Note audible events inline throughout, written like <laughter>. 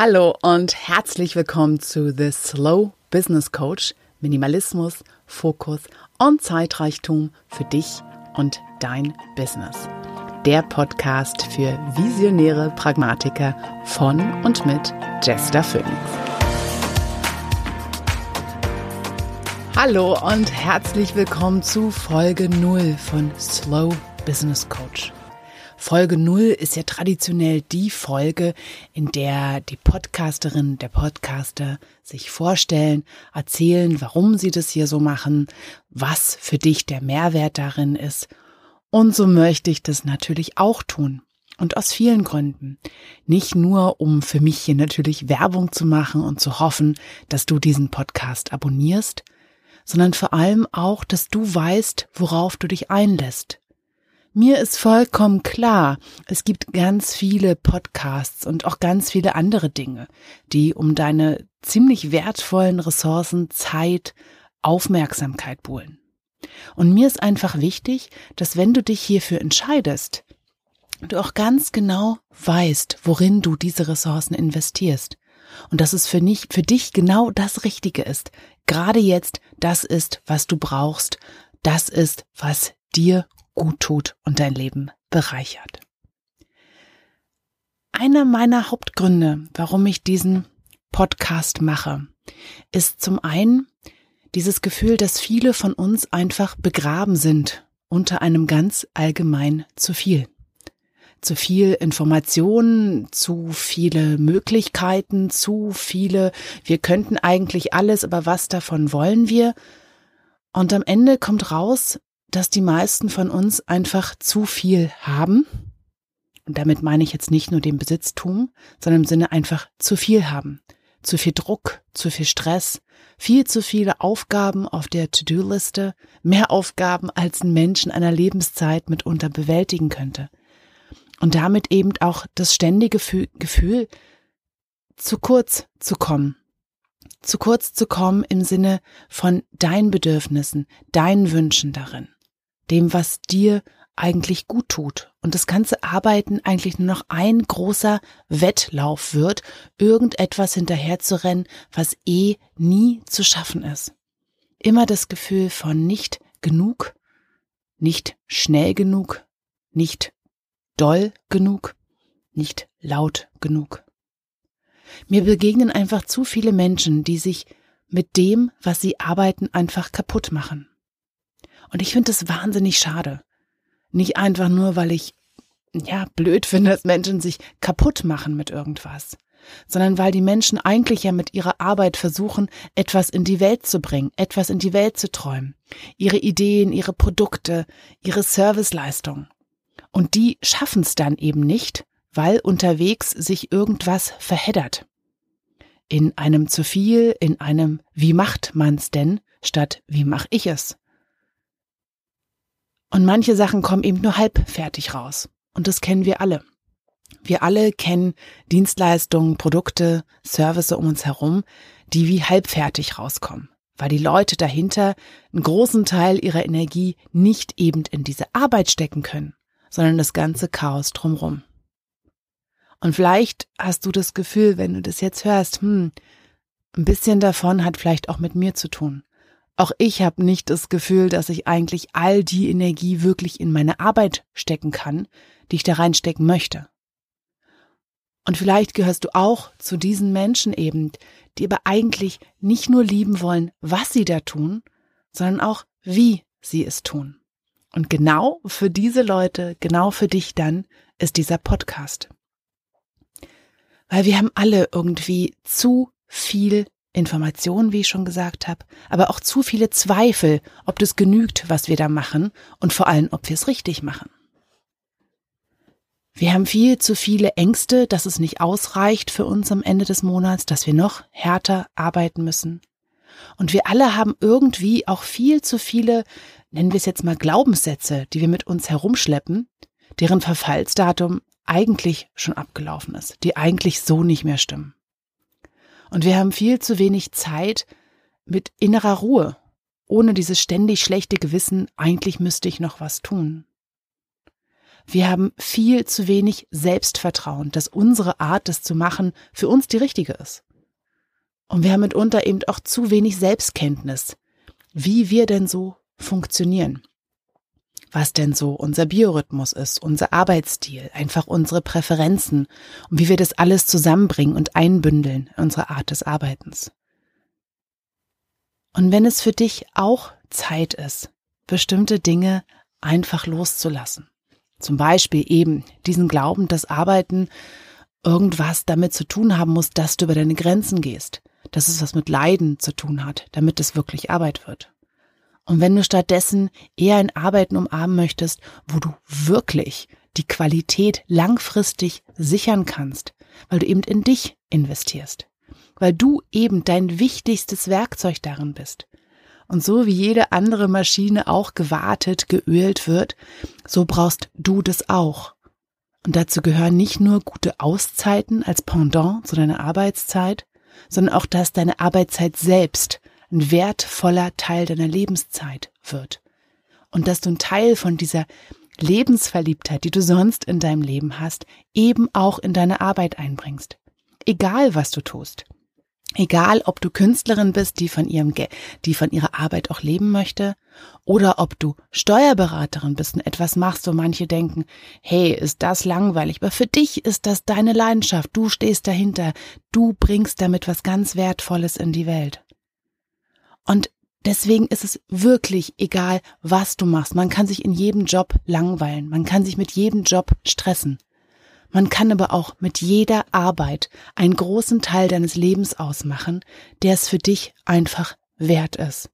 Hallo und herzlich willkommen zu The Slow Business Coach. Minimalismus, Fokus und Zeitreichtum für dich und dein Business. Der Podcast für visionäre Pragmatiker von und mit Jester Phoenix. Hallo und herzlich willkommen zu Folge 0 von Slow Business Coach. Folge 0 ist ja traditionell die Folge, in der die Podcasterin, der Podcaster sich vorstellen, erzählen, warum sie das hier so machen, was für dich der Mehrwert darin ist. Und so möchte ich das natürlich auch tun. Und aus vielen Gründen. Nicht nur, um für mich hier natürlich Werbung zu machen und zu hoffen, dass du diesen Podcast abonnierst, sondern vor allem auch, dass du weißt, worauf du dich einlässt. Mir ist vollkommen klar, es gibt ganz viele Podcasts und auch ganz viele andere Dinge, die um deine ziemlich wertvollen Ressourcen Zeit, Aufmerksamkeit buhlen. Und mir ist einfach wichtig, dass wenn du dich hierfür entscheidest, du auch ganz genau weißt, worin du diese Ressourcen investierst. Und dass es für, nicht, für dich genau das Richtige ist. Gerade jetzt, das ist, was du brauchst. Das ist, was dir gut tut und dein Leben bereichert. Einer meiner Hauptgründe, warum ich diesen Podcast mache, ist zum einen dieses Gefühl, dass viele von uns einfach begraben sind unter einem ganz allgemein zu viel. Zu viel Informationen, zu viele Möglichkeiten, zu viele, wir könnten eigentlich alles, aber was davon wollen wir? Und am Ende kommt raus, dass die meisten von uns einfach zu viel haben. Und damit meine ich jetzt nicht nur den Besitztum, sondern im Sinne einfach zu viel haben. Zu viel Druck, zu viel Stress, viel zu viele Aufgaben auf der To-Do-Liste, mehr Aufgaben als ein Mensch in einer Lebenszeit mitunter bewältigen könnte. Und damit eben auch das ständige Gefühl, zu kurz zu kommen, zu kurz zu kommen im Sinne von deinen Bedürfnissen, deinen Wünschen darin dem, was dir eigentlich gut tut und das ganze Arbeiten eigentlich nur noch ein großer Wettlauf wird, irgendetwas hinterherzurennen, was eh nie zu schaffen ist. Immer das Gefühl von nicht genug, nicht schnell genug, nicht doll genug, nicht laut genug. Mir begegnen einfach zu viele Menschen, die sich mit dem, was sie arbeiten, einfach kaputt machen. Und ich finde es wahnsinnig schade. Nicht einfach nur, weil ich ja blöd finde, dass Menschen sich kaputt machen mit irgendwas, sondern weil die Menschen eigentlich ja mit ihrer Arbeit versuchen, etwas in die Welt zu bringen, etwas in die Welt zu träumen, ihre Ideen, ihre Produkte, ihre Serviceleistungen. Und die schaffen es dann eben nicht, weil unterwegs sich irgendwas verheddert. In einem zu viel, in einem wie macht man's denn, statt wie mach ich es. Und manche Sachen kommen eben nur halb fertig raus. Und das kennen wir alle. Wir alle kennen Dienstleistungen, Produkte, Services um uns herum, die wie halbfertig rauskommen, weil die Leute dahinter einen großen Teil ihrer Energie nicht eben in diese Arbeit stecken können, sondern das ganze Chaos drumrum. Und vielleicht hast du das Gefühl, wenn du das jetzt hörst, hm, ein bisschen davon hat vielleicht auch mit mir zu tun. Auch ich habe nicht das Gefühl, dass ich eigentlich all die Energie wirklich in meine Arbeit stecken kann, die ich da reinstecken möchte. Und vielleicht gehörst du auch zu diesen Menschen eben, die aber eigentlich nicht nur lieben wollen, was sie da tun, sondern auch, wie sie es tun. Und genau für diese Leute, genau für dich dann, ist dieser Podcast. Weil wir haben alle irgendwie zu viel Informationen, wie ich schon gesagt habe, aber auch zu viele Zweifel, ob das genügt, was wir da machen und vor allem, ob wir es richtig machen. Wir haben viel zu viele Ängste, dass es nicht ausreicht für uns am Ende des Monats, dass wir noch härter arbeiten müssen. Und wir alle haben irgendwie auch viel zu viele, nennen wir es jetzt mal Glaubenssätze, die wir mit uns herumschleppen, deren Verfallsdatum eigentlich schon abgelaufen ist, die eigentlich so nicht mehr stimmen. Und wir haben viel zu wenig Zeit mit innerer Ruhe, ohne dieses ständig schlechte Gewissen, eigentlich müsste ich noch was tun. Wir haben viel zu wenig Selbstvertrauen, dass unsere Art, das zu machen, für uns die richtige ist. Und wir haben mitunter eben auch zu wenig Selbstkenntnis, wie wir denn so funktionieren. Was denn so unser Biorhythmus ist, unser Arbeitsstil, einfach unsere Präferenzen und wie wir das alles zusammenbringen und einbündeln in unsere Art des Arbeitens. Und wenn es für dich auch Zeit ist, bestimmte Dinge einfach loszulassen. Zum Beispiel eben diesen Glauben, dass Arbeiten irgendwas damit zu tun haben muss, dass du über deine Grenzen gehst, dass es was mit Leiden zu tun hat, damit es wirklich Arbeit wird. Und wenn du stattdessen eher ein Arbeiten umarmen möchtest, wo du wirklich die Qualität langfristig sichern kannst, weil du eben in dich investierst, weil du eben dein wichtigstes Werkzeug darin bist. Und so wie jede andere Maschine auch gewartet, geölt wird, so brauchst du das auch. Und dazu gehören nicht nur gute Auszeiten als Pendant zu deiner Arbeitszeit, sondern auch, dass deine Arbeitszeit selbst ein wertvoller Teil deiner Lebenszeit wird. Und dass du ein Teil von dieser Lebensverliebtheit, die du sonst in deinem Leben hast, eben auch in deine Arbeit einbringst. Egal was du tust. Egal, ob du Künstlerin bist, die von ihrem, die von ihrer Arbeit auch leben möchte, oder ob du Steuerberaterin bist und etwas machst, wo manche denken, hey, ist das langweilig, aber für dich ist das deine Leidenschaft, du stehst dahinter, du bringst damit was ganz Wertvolles in die Welt. Und deswegen ist es wirklich egal, was du machst. Man kann sich in jedem Job langweilen, man kann sich mit jedem Job stressen. Man kann aber auch mit jeder Arbeit einen großen Teil deines Lebens ausmachen, der es für dich einfach wert ist.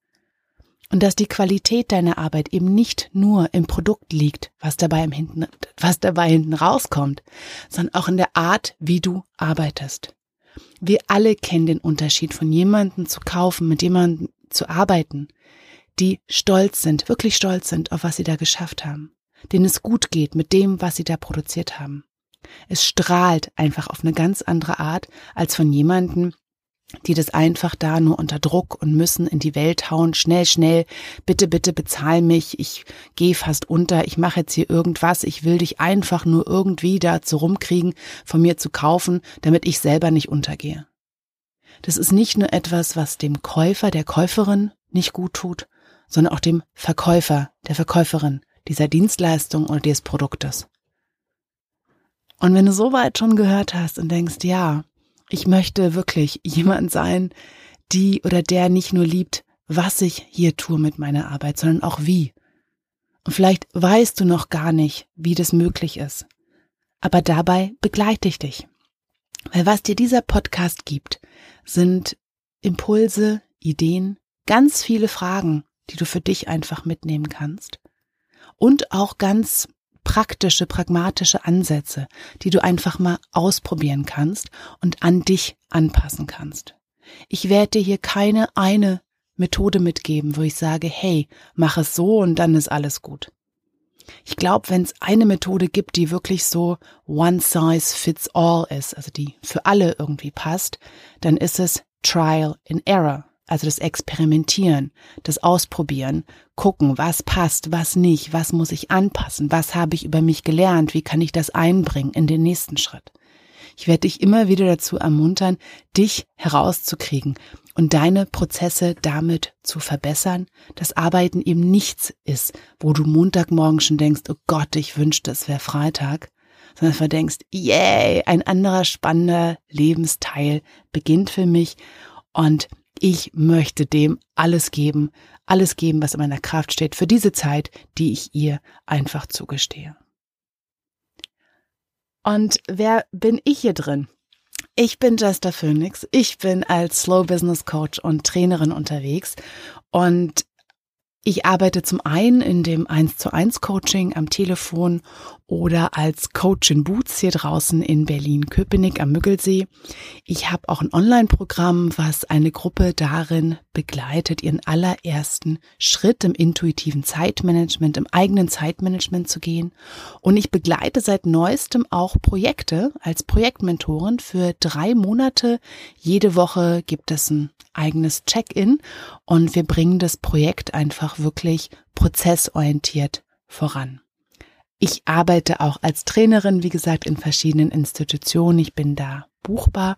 Und dass die Qualität deiner Arbeit eben nicht nur im Produkt liegt, was dabei im hinten, was dabei hinten rauskommt, sondern auch in der Art, wie du arbeitest. Wir alle kennen den Unterschied von jemandem zu kaufen, mit jemandem zu arbeiten, die stolz sind, wirklich stolz sind, auf was sie da geschafft haben, denen es gut geht mit dem, was sie da produziert haben. Es strahlt einfach auf eine ganz andere Art als von jemanden, die das einfach da nur unter Druck und müssen in die Welt hauen, schnell, schnell, bitte, bitte bezahl mich, ich gehe fast unter, ich mache jetzt hier irgendwas, ich will dich einfach nur irgendwie dazu rumkriegen, von mir zu kaufen, damit ich selber nicht untergehe. Das ist nicht nur etwas, was dem Käufer, der Käuferin nicht gut tut, sondern auch dem Verkäufer, der Verkäuferin dieser Dienstleistung oder des Produktes. Und wenn du soweit schon gehört hast und denkst, ja, ich möchte wirklich jemand sein, die oder der nicht nur liebt, was ich hier tue mit meiner Arbeit, sondern auch wie. Und vielleicht weißt du noch gar nicht, wie das möglich ist. Aber dabei begleite ich dich. Weil was dir dieser Podcast gibt, sind Impulse, Ideen, ganz viele Fragen, die du für dich einfach mitnehmen kannst. Und auch ganz praktische, pragmatische Ansätze, die du einfach mal ausprobieren kannst und an dich anpassen kannst. Ich werde dir hier keine eine Methode mitgeben, wo ich sage, hey, mach es so und dann ist alles gut. Ich glaube, wenn es eine Methode gibt, die wirklich so one size fits all ist, also die für alle irgendwie passt, dann ist es Trial and Error also das Experimentieren, das Ausprobieren, gucken, was passt, was nicht, was muss ich anpassen, was habe ich über mich gelernt, wie kann ich das einbringen in den nächsten Schritt. Ich werde dich immer wieder dazu ermuntern, dich herauszukriegen und deine Prozesse damit zu verbessern, dass Arbeiten eben nichts ist, wo du Montagmorgen schon denkst, oh Gott, ich wünschte, es wäre Freitag, sondern verdenkst, yay, ein anderer spannender Lebensteil beginnt für mich und ich möchte dem alles geben, alles geben, was in meiner Kraft steht, für diese Zeit, die ich ihr einfach zugestehe. Und wer bin ich hier drin? Ich bin Jester Phoenix. Ich bin als Slow Business Coach und Trainerin unterwegs und ich arbeite zum einen in dem 1 zu 1 Coaching am Telefon oder als Coach in Boots hier draußen in Berlin-Köpenick am Müggelsee. Ich habe auch ein Online-Programm, was eine Gruppe darin begleitet, ihren allerersten Schritt im intuitiven Zeitmanagement, im eigenen Zeitmanagement zu gehen. Und ich begleite seit neuestem auch Projekte als Projektmentorin für drei Monate. Jede Woche gibt es ein eigenes Check-in und wir bringen das Projekt einfach wirklich prozessorientiert voran. Ich arbeite auch als Trainerin, wie gesagt, in verschiedenen Institutionen. Ich bin da buchbar.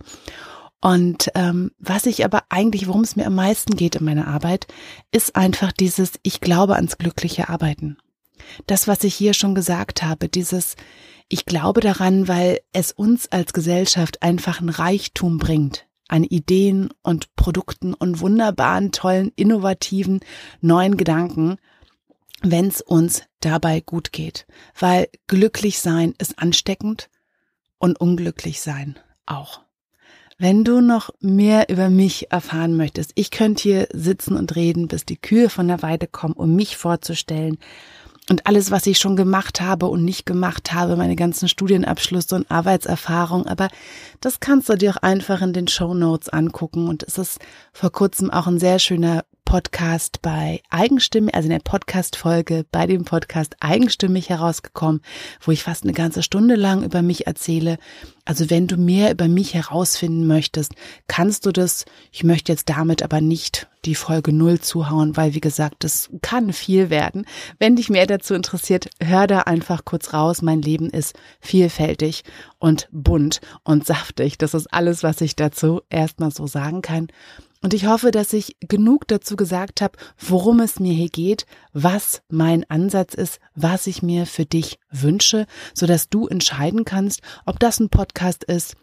Und ähm, was ich aber eigentlich, worum es mir am meisten geht in meiner Arbeit, ist einfach dieses, ich glaube ans glückliche Arbeiten. Das, was ich hier schon gesagt habe, dieses, ich glaube daran, weil es uns als Gesellschaft einfach ein Reichtum bringt an Ideen und Produkten und wunderbaren, tollen, innovativen, neuen Gedanken, wenn es uns dabei gut geht. Weil glücklich sein ist ansteckend und unglücklich sein auch. Wenn du noch mehr über mich erfahren möchtest, ich könnte hier sitzen und reden, bis die Kühe von der Weide kommen, um mich vorzustellen und alles, was ich schon gemacht habe und nicht gemacht habe, meine ganzen Studienabschlüsse und Arbeitserfahrung. Aber das kannst du dir auch einfach in den Show Notes angucken. Und es ist vor kurzem auch ein sehr schöner Podcast bei Eigenstimme, also in der Podcast-Folge bei dem Podcast Eigenstimmig herausgekommen, wo ich fast eine ganze Stunde lang über mich erzähle. Also wenn du mehr über mich herausfinden möchtest, kannst du das. Ich möchte jetzt damit aber nicht die Folge null zuhauen, weil wie gesagt, das kann viel werden. Wenn dich mehr dazu interessiert, hör da einfach kurz raus. Mein Leben ist vielfältig und bunt und <laughs> saftig. Das ist alles, was ich dazu erstmal so sagen kann. Und ich hoffe, dass ich genug dazu gesagt habe, worum es mir hier geht, was mein Ansatz ist, was ich mir für dich wünsche, so dass du entscheiden kannst, ob das ein Podcast ist,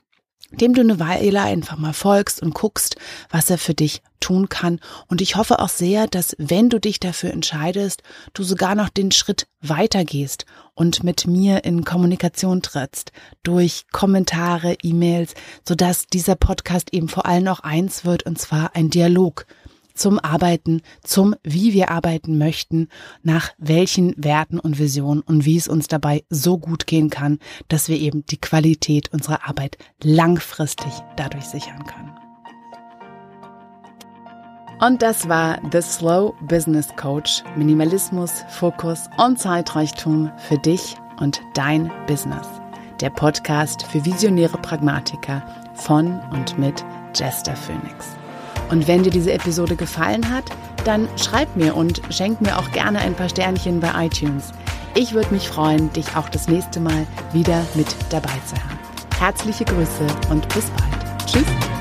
dem du eine Weile einfach mal folgst und guckst, was er für dich tun kann. Und ich hoffe auch sehr, dass wenn du dich dafür entscheidest, du sogar noch den Schritt weitergehst und mit mir in Kommunikation trittst durch Kommentare, E-Mails, sodass dieser Podcast eben vor allem auch eins wird, und zwar ein Dialog zum Arbeiten, zum wie wir arbeiten möchten, nach welchen Werten und Visionen und wie es uns dabei so gut gehen kann, dass wir eben die Qualität unserer Arbeit langfristig dadurch sichern können. Und das war The Slow Business Coach. Minimalismus, Fokus und Zeitreichtum für dich und dein Business. Der Podcast für visionäre Pragmatiker von und mit Jester Phoenix. Und wenn dir diese Episode gefallen hat, dann schreib mir und schenk mir auch gerne ein paar Sternchen bei iTunes. Ich würde mich freuen, dich auch das nächste Mal wieder mit dabei zu haben. Herzliche Grüße und bis bald. Tschüss.